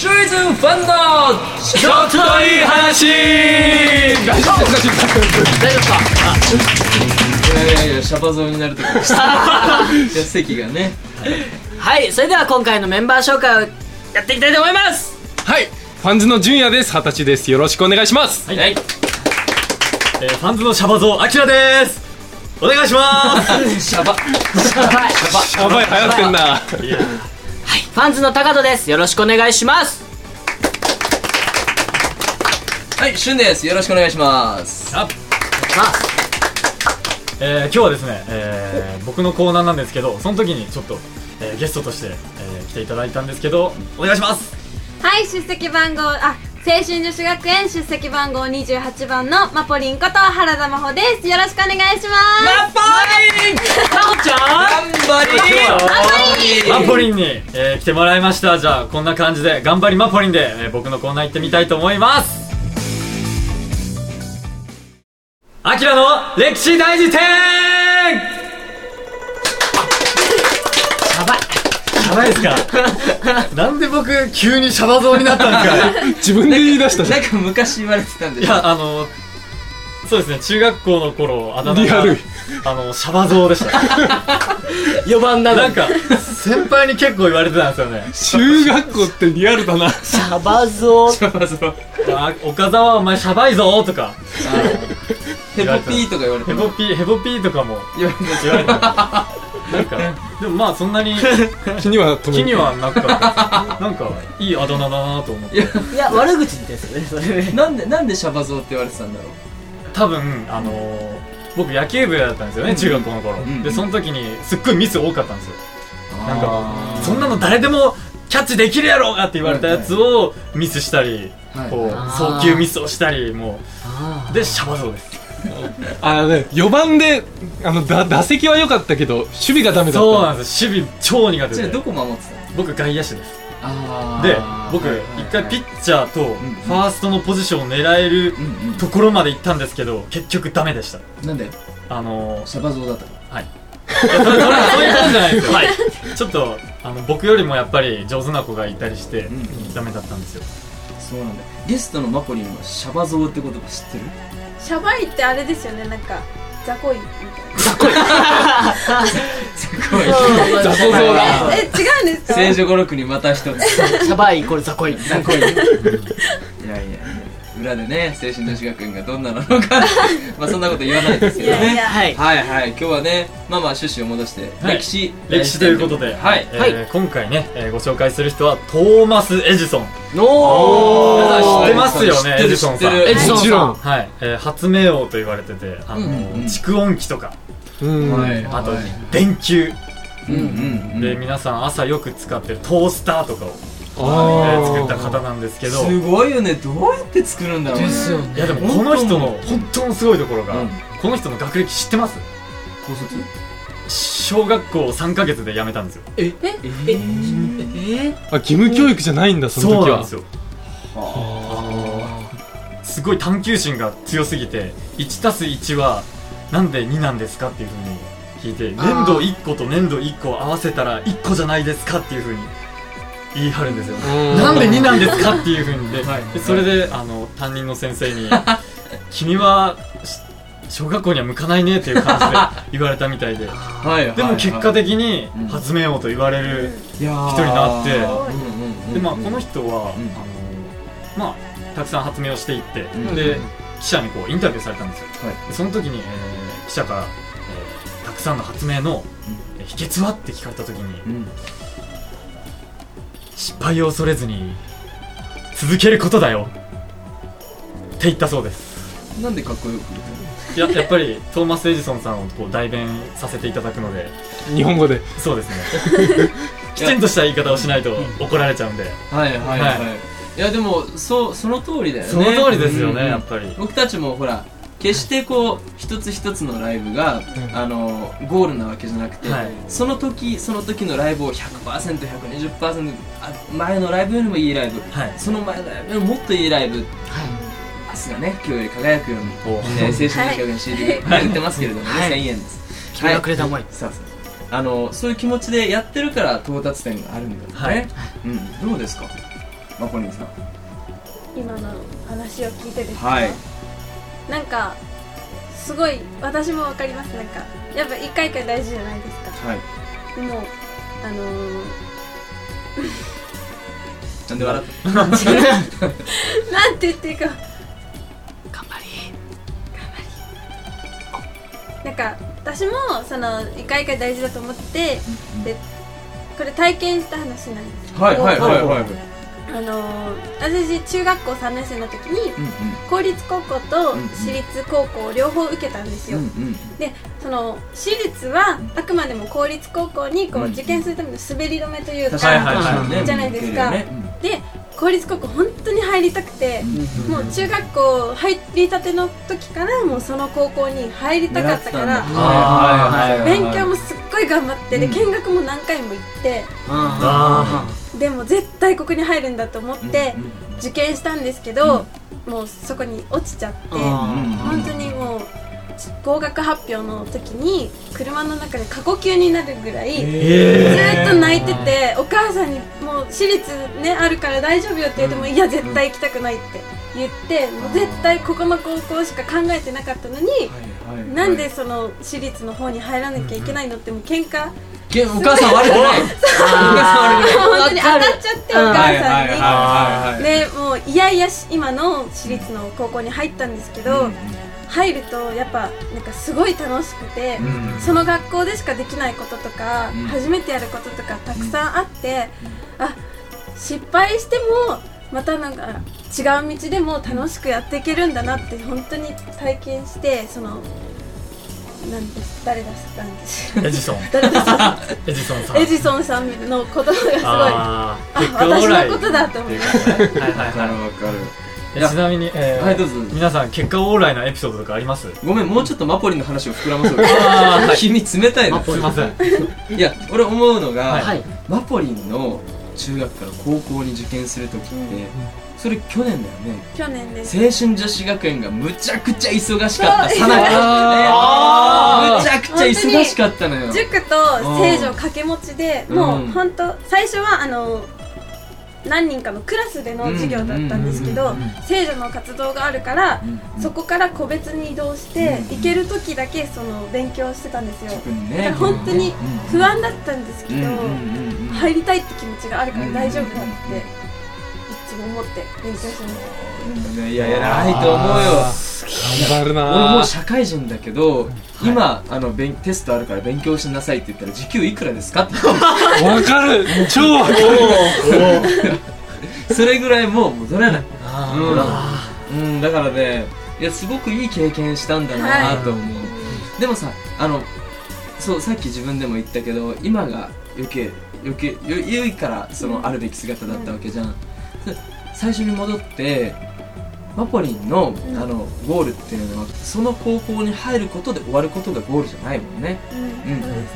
シュイズファンのちょっといい話。大丈夫ですか？大丈夫か？いやいやいやシャバ像になるとこいや席がねはいそれでは今回のメンバー紹介をやっていきたいと思いますはいファンズの純也です二十歳ですよろしくお願いしますはい、えーファンズのシャバゾウアキラですお願いしますシャバはいやばい流行ってんなはい。ファンズの高戸です。よろしくお願いします。はいシュンです。よろしくお願いします。あ。えー今日はですね、えー僕のコーナーなんですけどその時にちょっと、えーゲストとして、えー来ていただいたんですけどお願いします。はい出席番号あ青春女子学園出席番号28番のマポリンこと原田真帆です。よろしくお願いします。マポリン！なおちゃん頑張りマポリンに、えー来てもらいました。じゃあこんな感じで頑張りマポリンで、えー僕のコーナー行ってみたいと思います。アキラの歴史大辞典やばいですか。なんで僕急にシャバ像になったんですか。自分で言い出したじゃん。なんか昔言われてたんでいやあのそうですね。中学校の頃あだ名がリアル。あのシャバ像でした。4番な。のなんか先輩に結構言われてたんですよね。中学校ってリアルだな。シャバゾシャバ像あ岡澤お前シャバいぞとかヘポピーとか言われてヘボピーヘボピーとかも言われてなんかでもまあそんなに気には気にはなかったなんかいいあだ名だなと思って。いやいや悪口ですよねそれ。ねなんでなんでシャバ像って言われてたんだろう。多分あのー僕野球部だったんですよね中学校の頃、ん。でその時にすっごいミス多かったんですよ。なんかそんなの誰でもキャッチできるやろうがって言われたやつをミスしたり、はい。こう送球ミスをしたりもあうでシャバ像です あのね4番であのだ打席は良かったけど守備がダメだった。そうなんです守備超苦手で。じゃあどこ守ってたの？僕外野手です。あで僕はいはい。一回ピッチャーとファーストのポジションを狙えるうんうんところまで行ったんですけど結局ダメでした。なんで？あのーシャバ像だったの？はい。それそれそういうことじゃないですよ、ちょっとあの僕よりもやっぱり上手な子がいたりして、んダメだったんですよ。そうなんだ。ゲストのマポリンはシャバ像って言葉知ってる？シャバいってあれですよねなんか雑魚いみたいな。すごい雑魚え違うんですか？聖女語録にまた一つ。シャバイイコールザコイ。雑魚いいやいや裏でね青春女子学園がどんななのか。まあそんなこと言わないですけどね。いやいや。はい。はい。はい今日はねまあまあ趣旨を戻して、はい。歴史歴史ということで、はい。えーはい。今回ね、えーご紹介する人はトーマス・エジソン。お皆さん知ってーますよねエジソンさん。知ってる。エジソンさん。はい、えー発明王と言われててあの、うんうんうん。蓄音機とか。うん。はい。あと、電球、うんうんうん。で皆さん朝よく使ってるトースターとかを、作った方なんですけど。すごいよね。どうやって作るんだろうね。ですよね。いやでもこの人の本当のすごいところが、うん。この人の学歴知ってます？高卒？小学校3ヶ月で辞めたんですよ。え？え？え？え？ー、えあ義務教育じゃないんだその時は。そうなんですよ。すごい探求心が強すぎて 1+1 はなんで2なんですかっていうふうに聞いて粘土1個と粘土1個を合わせたら1個じゃないですかっていうふうに言い張るんですよ。うん。なんで2なんですかっていうふうにで,、はい。でそれであの担任の先生に「君はし小学校には向かないね」っていう感じで言われたみたいで。でも結果的にうん。発明王と言われる一人人になって。でまあこの人は、うん。あのまあたくさん発明をしていって、んで記者にこうインタビューされたんですよ。はい。でその時に、えー記者から、えーたくさんの発明の、えー秘訣はって聞かれた時に、うん失敗を恐れずに続けることだよ。って言ったそうです。なんでかっこよくい？ややっぱりトーマス・エジソンさんをこう代弁させていただくので。日本語で。そうですね。きちんとした言い方をしないと怒られちゃうんで、はいはいはい、、はい。やでもそうその通りだよね。その通りですよね、うん。やっぱり。僕たちもほら決してこう一つ一つのライブが、あのゴールなわけじゃなくて、はい。その時その時のライブを 100%120% あ前のライブよりもいいライブ。はい。その前のライブよりももっといいライブ。明日がね今日より輝くように、お。えー、青春の表現 CD が売ってますけれどもね、はい。1000円です。君がくれた思い。そうそう。あのそういう気持ちでやってるから到達点があるんだよね、はい。うん、どうですかマポリンさん。今の話を聞いてですか、はいなんかすごい私もわかります。なんかやっぱ一回一回大事じゃないですか。はい。でもあのー、なんで笑っ なんて言っていいか。頑張り頑張りなんか私もその一回一回大事だと思ってでこれ体験した話なんですたはいはいはいはいあのー私中学校3年生の時にうんうん。公立高校と私立高校両方受けたんですよ、うんうん。でその私立はあくまでも公立高校にこううん受験するための滑り止めというか、じゃないですか。で公立高校本当に入りたくて、もう中学校入りたての時からもうその高校に入りたかったから勉強もすっごい頑張ってでうん。見学も何回も行ってあでも絶対ここに入るんだと思って受験したんですけど、もうそこに落ちちゃってあ本当にもう合格発表の時に車の中で過呼吸になるぐらい、ずーっと泣いててお母さんにもう私立ねあるから大丈夫よって言っても、いや絶対行きたくないって言ってもう絶対ここの高校しか考えてなかったのに、なんでその私立の方に入らなきゃいけないのってもう喧嘩けお母さん悪くない。お母さん悪くない。本当に当たっちゃってお母はいはいさんに。はいはいでもういやいやし今の私立の高校に入ったんですけど、入るとやっぱなんかすごい楽しくて、うんその学校でしかできないこととか、うん初めてやることとかたくさんあって、あ失敗してもまたなんか違う道でも楽しくやっていけるんだなって本当に体験してそのなんです。誰出したんです。エジソン。エジソンさん。エジソンさんの言葉がすごい。ああ私オーライのことだと思いましはいはいはい。わかるえちなみに、えーはいどうぞ。皆さん結果オーライのエピソードとかあります？ごめんもうちょっとマポリンの話を膨らまそう。あー。はい君冷たいな。すいません。いや俺思うのが、はい。マポリンの中学から高校に受験するときって、それ去年だよね。去年です。青春女子学園がむちゃくちゃ忙しかったさなか。むちゃくちゃ忙しかったのよ。塾と聖女掛け持ちでうん。もう本当最初はあの何人かのクラスでの授業だったんですけど聖女の活動があるからうん。そこから個別に移動してうん。行ける時だけその勉強してたんですよ。だから本当に不安だったんですけど入りたいって気持ちがあるから大丈夫だうん。っていつも思って勉強してますいやいやないと思うよ。頑張るな俺もう社会人だけど、今あの勉テストあるから勉強しなさいって言ったら時給いくらですかって。わかる。超わかる。それぐらいもう戻れない。あうん、うん、だからねいやすごくいい経験したんだなと思う、でもさあのそうさっき自分でも言ったけど今が余計余計よ良いからそのあるべき姿だったわけじゃん、で最初に戻ってマポリンの,、んあのゴールっていうのはその高校に入ることで終わることがゴールじゃないもんね。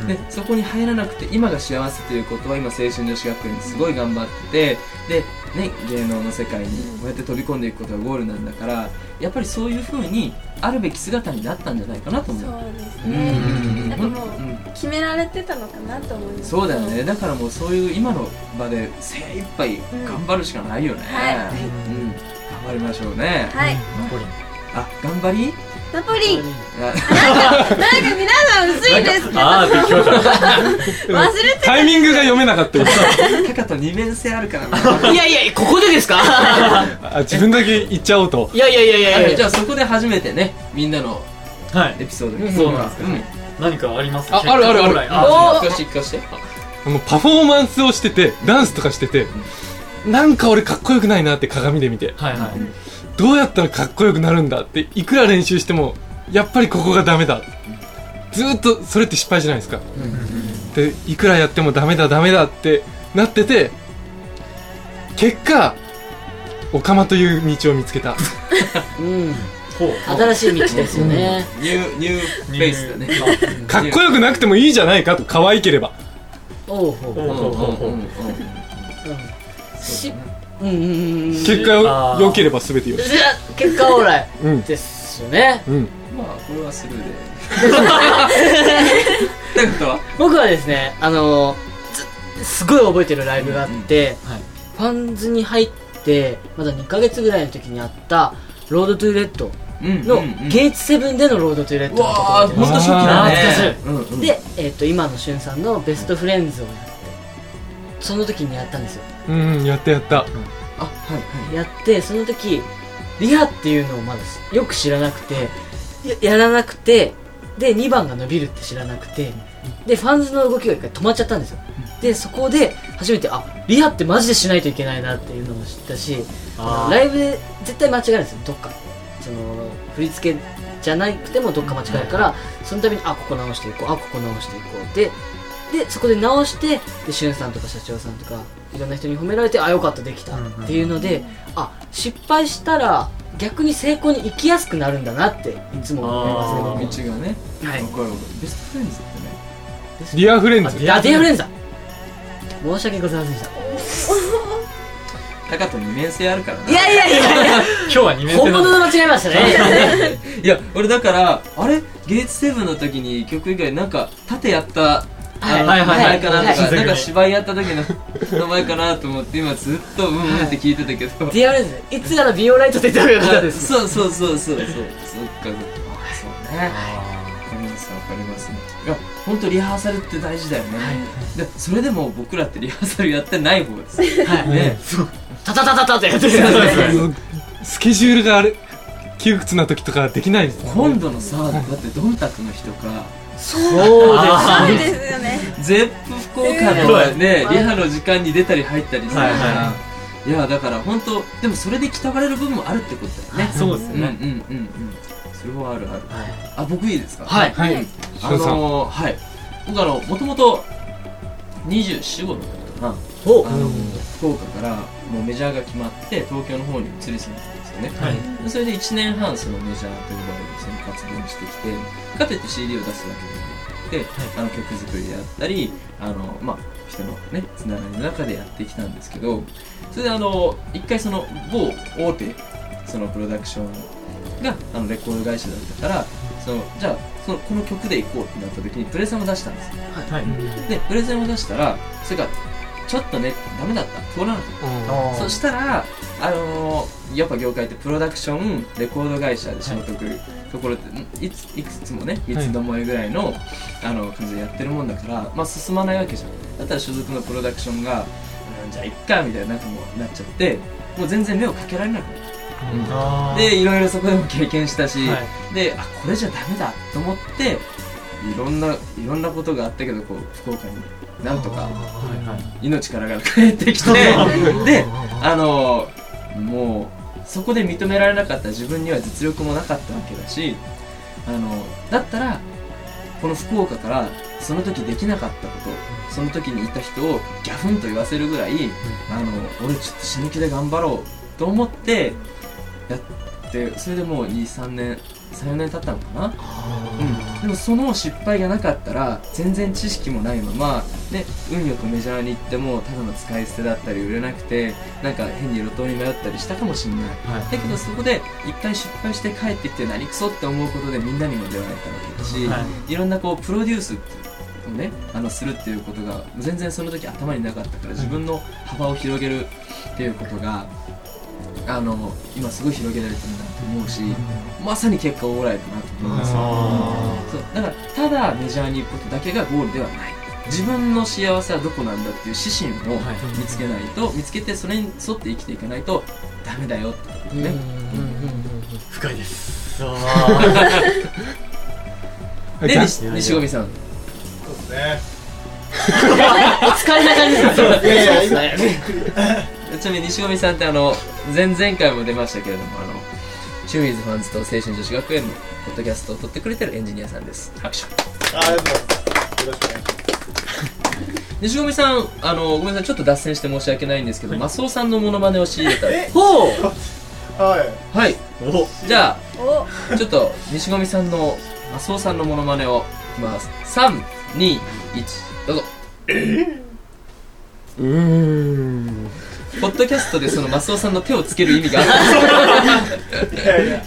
うん。でそこに入らなくて今が幸せということは今青春女子学園ですごい頑張っててで、ね、芸能の世界にこうやって飛び込んでいくことがゴールなんだからやっぱりそういうふうにあるべき姿になったんじゃないかなと思う。そうですうんねやっぱもううん。決められてたのかなと思います。そうだよね。だからもうそういう今の場で精一杯頑張るしかないよね、はい。うん、頑張りましょうね、はい。ナポリンあ頑張り？ナポリンあ。なんか皆さん薄いですけど。ああできました忘れてタイミングが読めなかったよ。タカと二面性あるからな。ーいやいやここでですか？あ自分だけ言っちゃおうと。いやいやいやいやいや。じゃあそこで初めてねみんなのはい。エピソード。にそうなんですうん。何かあります？ああるあるある。あ聞か？して聞かして。あのパフォーマンスをしててダンスとかしててなんか俺かっこよくないなって鏡で見て。はいはいどうやったらかっこよくなるんだっていくら練習してもやっぱりここがダメだ。ずーっとそれって失敗じゃないですか。でいくらやってもダメだダメだってなってて結果オカマという道を見つけた。うん。ほう新しい道ですよね。ニューニューフェイスだね。かっこよくなくてもいいじゃないかと可愛ければ。おう結果あー良ければ全てよし。結果オーライ。うん。ですよね。うん。まあこれはスルーで。ってこと？は僕はですねあのずすごい覚えてるライブがあって、はい。ファンズに入ってまだ2ヶ月ぐらいの時にあった Road to Redの、ゲイツセブンでのロードトゥーレッドのとこ初期だね。懐かしい。うんうんで、えっと今のしゅんさんの Best Friends をやってその時にやったんですよ。うんやったやった。あはいはい。やってその時リハっていうのをまだよく知らなくてややらなくてで2番が伸びるって知らなくてでファンズの動きが一回止まっちゃったんですよ。でそこで初めてあリハってマジでしないといけないなっていうのも知ったしライブで絶対間違えるんですよ。どっか。その振り付けじゃなくてもどっか間違えるからそのためにあここ直していこうあここ直していこうででそこで直してでしゅんさんとか社長さんとかいろんな人に褒められてあよかったできたっていうので、あ失敗したら逆に成功に行きやすくなるんだなっていつも思いますね道がね。はい。わかるわかる。ベストフレンズってね。ディアフレンズ。あディアフレンズだ。申し訳ございませんでした。タカと二面性あるからな。いやいやいやいや。今日は2面本性なん物の間違えましたね。いや俺だからあれ？ゲイツセブンの時に曲以外なんか縦やったはい。はいはいかなとはい。かなんか芝居やった時の名前かなと思って今ずっとうんうんって聞いてたけど。ディアフレンズいつからビオライトって言ったらよかったです。そうそうそうそうそう。そっかそっか。あそうね。わかりますわかります。いや本当リハーサルって大事だよね、でそれでも僕らってリハーサルやってない方です。はい。ね。タタタタタってやってる。スケジュールがあれ窮屈な時とかできないですもんね。今度のさだってドンタクの日とかそうそうですよね。ゼップ福岡のね、リハの時間に出たり入ったりするから、はいやだから本当でもそれで鍛われる部分もあるってことだよね。そうですよね。うんうんうんうん。それはあるある。あ僕いいですか？はい。はい。あのー、はい。僕あのもともと24号だったかな。おあの福岡からもうメジャーが決まって東京の方に移り住んですよね、はい。でそれで1年半そのメジャーと呼ばれるその活動をしてきてかといって CD を出すわけでもなくて、あの曲作りであったりあの、まあ、人のねつながりの中でやってきたんですけどそれであの一回その某大手そのプロダクションがあのレコード会社だったからそのじゃあそのこの曲で行こうってなった時にプレゼンを出したんですよ。はい。でプレゼンを出したらそれがちょっとねダメだった。通らなかった。そしたら、あのーやっぱ業界ってプロダクションレコード会社で仕事来るところっていついくつもねいつどもえぐらいの,、あの感じでやってるもんだから、まあ、進まないわけじゃん。だったら所属のプロダクションが、うん、じゃあいっかみたいななんかもうなっちゃってもう全然目をかけられなくなった。あー。でいろいろそこでも経験したし、はであこれじゃダメだと思っていろんないろんなことがあったけどこう福岡になんとか命からがら帰ってきて であのもうそこで認められなかった自分には実力もなかったわけだしあのだったらこの福岡からその時できなかったことその時にいた人をギャフンと言わせるぐらい、あの俺ちょっと死ぬ気で頑張ろうと思ってやってそれでもう23年34年経ったのかな？うん、でもその失敗がなかったら全然知識もないまま、ね、運よくメジャーに行ってもただの使い捨てだったり売れなくてなんか変に路頭に迷ったりしたかもしれない、はい。だけどそこで一回失敗して帰ってきて何クソって思うことでみんなにも出会えたわけだし、、はい。ろんなこうプロデュースってをねあのするっていうことが全然その時頭になかったから自分の幅を広げるっていうことがあの今すごい広げられてるなと思うし、まさに結果オーライだなと思います。よあそうだからただメジャーに行くことだけがゴールではない。自分の幸せはどこなんだっていう指針をはい。見つけないと、見つけてそれに沿って生きていかないとダメだよってことね、深いです。あ で西西込さん。お疲れな感じですね ちなみに西込さんってあの前々回も出ましたけれどもあのチューイズファンズと青春女子学園のポッドキャストを撮ってくれてるエンジニアさんです。拍手。ありがとうございます。よろしくお願いします。西込さんあのごめんなさいちょっと脱線して申し訳ないんですけど、マスオさんのモノマネを仕入れた。えほう。はい。はい。お。じゃお。あちょっと西込さんのマスオさんのモノマネをいきます321どうぞ。うーんポッドキャストでそのマスオさんの手をつける意味があったんですいやいや、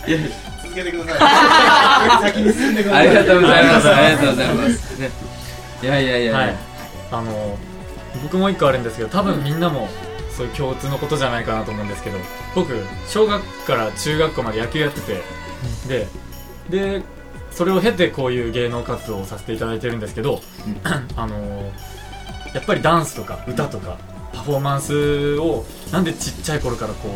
続けてください。先に進んでください。ありがとうございます。あありがとうございます。ね。いやいやいや。はいあの僕も一個あるんですけど多分みんなもそういう共通のことじゃないかなと思うんですけど僕小学から中学校まで野球やってて、ででそれを経てこういう芸能活動をさせていただいてるんですけど、あのーやっぱりダンスとか歌とかパフォーマンスをなんでちっちゃい頃からこ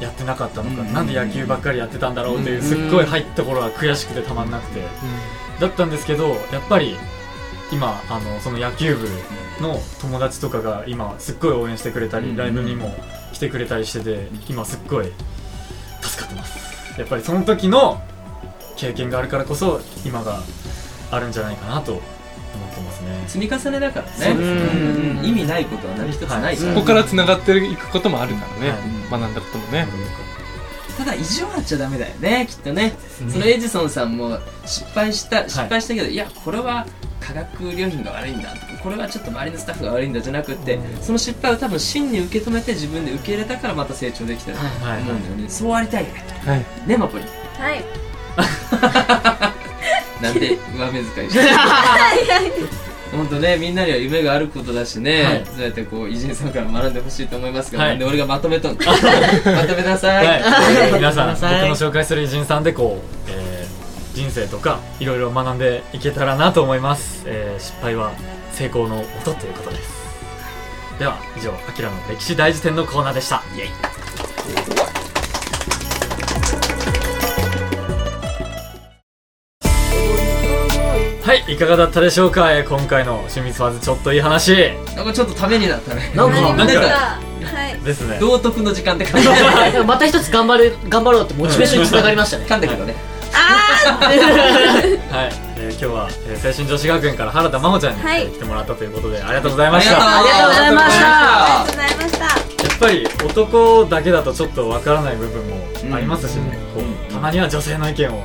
うやってなかったのか、うん。なんで野球ばっかりやってたんだろうっていうすっごい入った頃は悔しくてたまんなくて、だったんですけどやっぱり今あのその野球部の友達とかが今すっごい応援してくれたり、うん。ライブにも来てくれたりしてて今すっごい助かってます。やっぱりその時の経験があるからこそ今があるんじゃないかなと思ってますね。積み重ねだからね。ね。意味ないことは何一つないから、そこから繋がっていくこともあるからね、はい学んだこともね、ただ意地を張っちゃダメだよねきっとね。そのエジソンさんも失敗した失敗したけど、い、やこれは化学料品が悪いんだとかこれはちょっと周りのスタッフが悪いんだじゃなくって、その失敗を多分真に受け止めて自分で受け入れたからまた成長できたとはい。思うんだよね、そうありたいよね。はい。ねマポリ。ンはい なんで上目遣いして 本当ねみんなには夢があることだしね、はい。そうやってこう偉人さんから学んでほしいと思いますが、はい。なんで俺がまとめとんの？まとめなさい、はい、皆さん僕の紹介する偉人さんでこう、えー人生とかいろいろ学んでいけたらなと思います、えー失敗は成功の音ということです。では以上「あきらの歴史大辞典」のコーナーでした。イエイはいいかがだったでしょうか、えー今回の清水ファズちょっといい話。なんかちょっとためになったね。なんかなりましたなんはい。ですね。道徳の時間って感じ。で もまた一つ頑張る頑張ろうってモチベーションにつながりましたね。噛んだけどね。はい、えー今日は、えー青春女子学園から原田真帆ちゃんに、はい。えー来てもらったということでありがとうございました。ありがとう。ございました。ありがとうございました。やっぱり男だけだとちょっとわからない部分もありますしね、こうたまには女性の意見を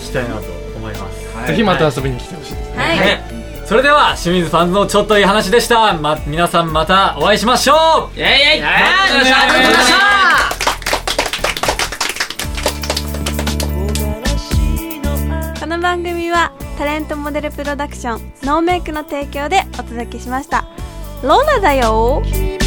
聞きたいなと思います、はい。ぜひまた遊びに来てほしいです、はい。ね。それでは清水ファンズのちょっといい話でした、ま、皆さんまたお会いしましょう。イェイイェイ。この番組はタレントモデルプロダクションノーメイクの提供でお届けしました。ローナだよ君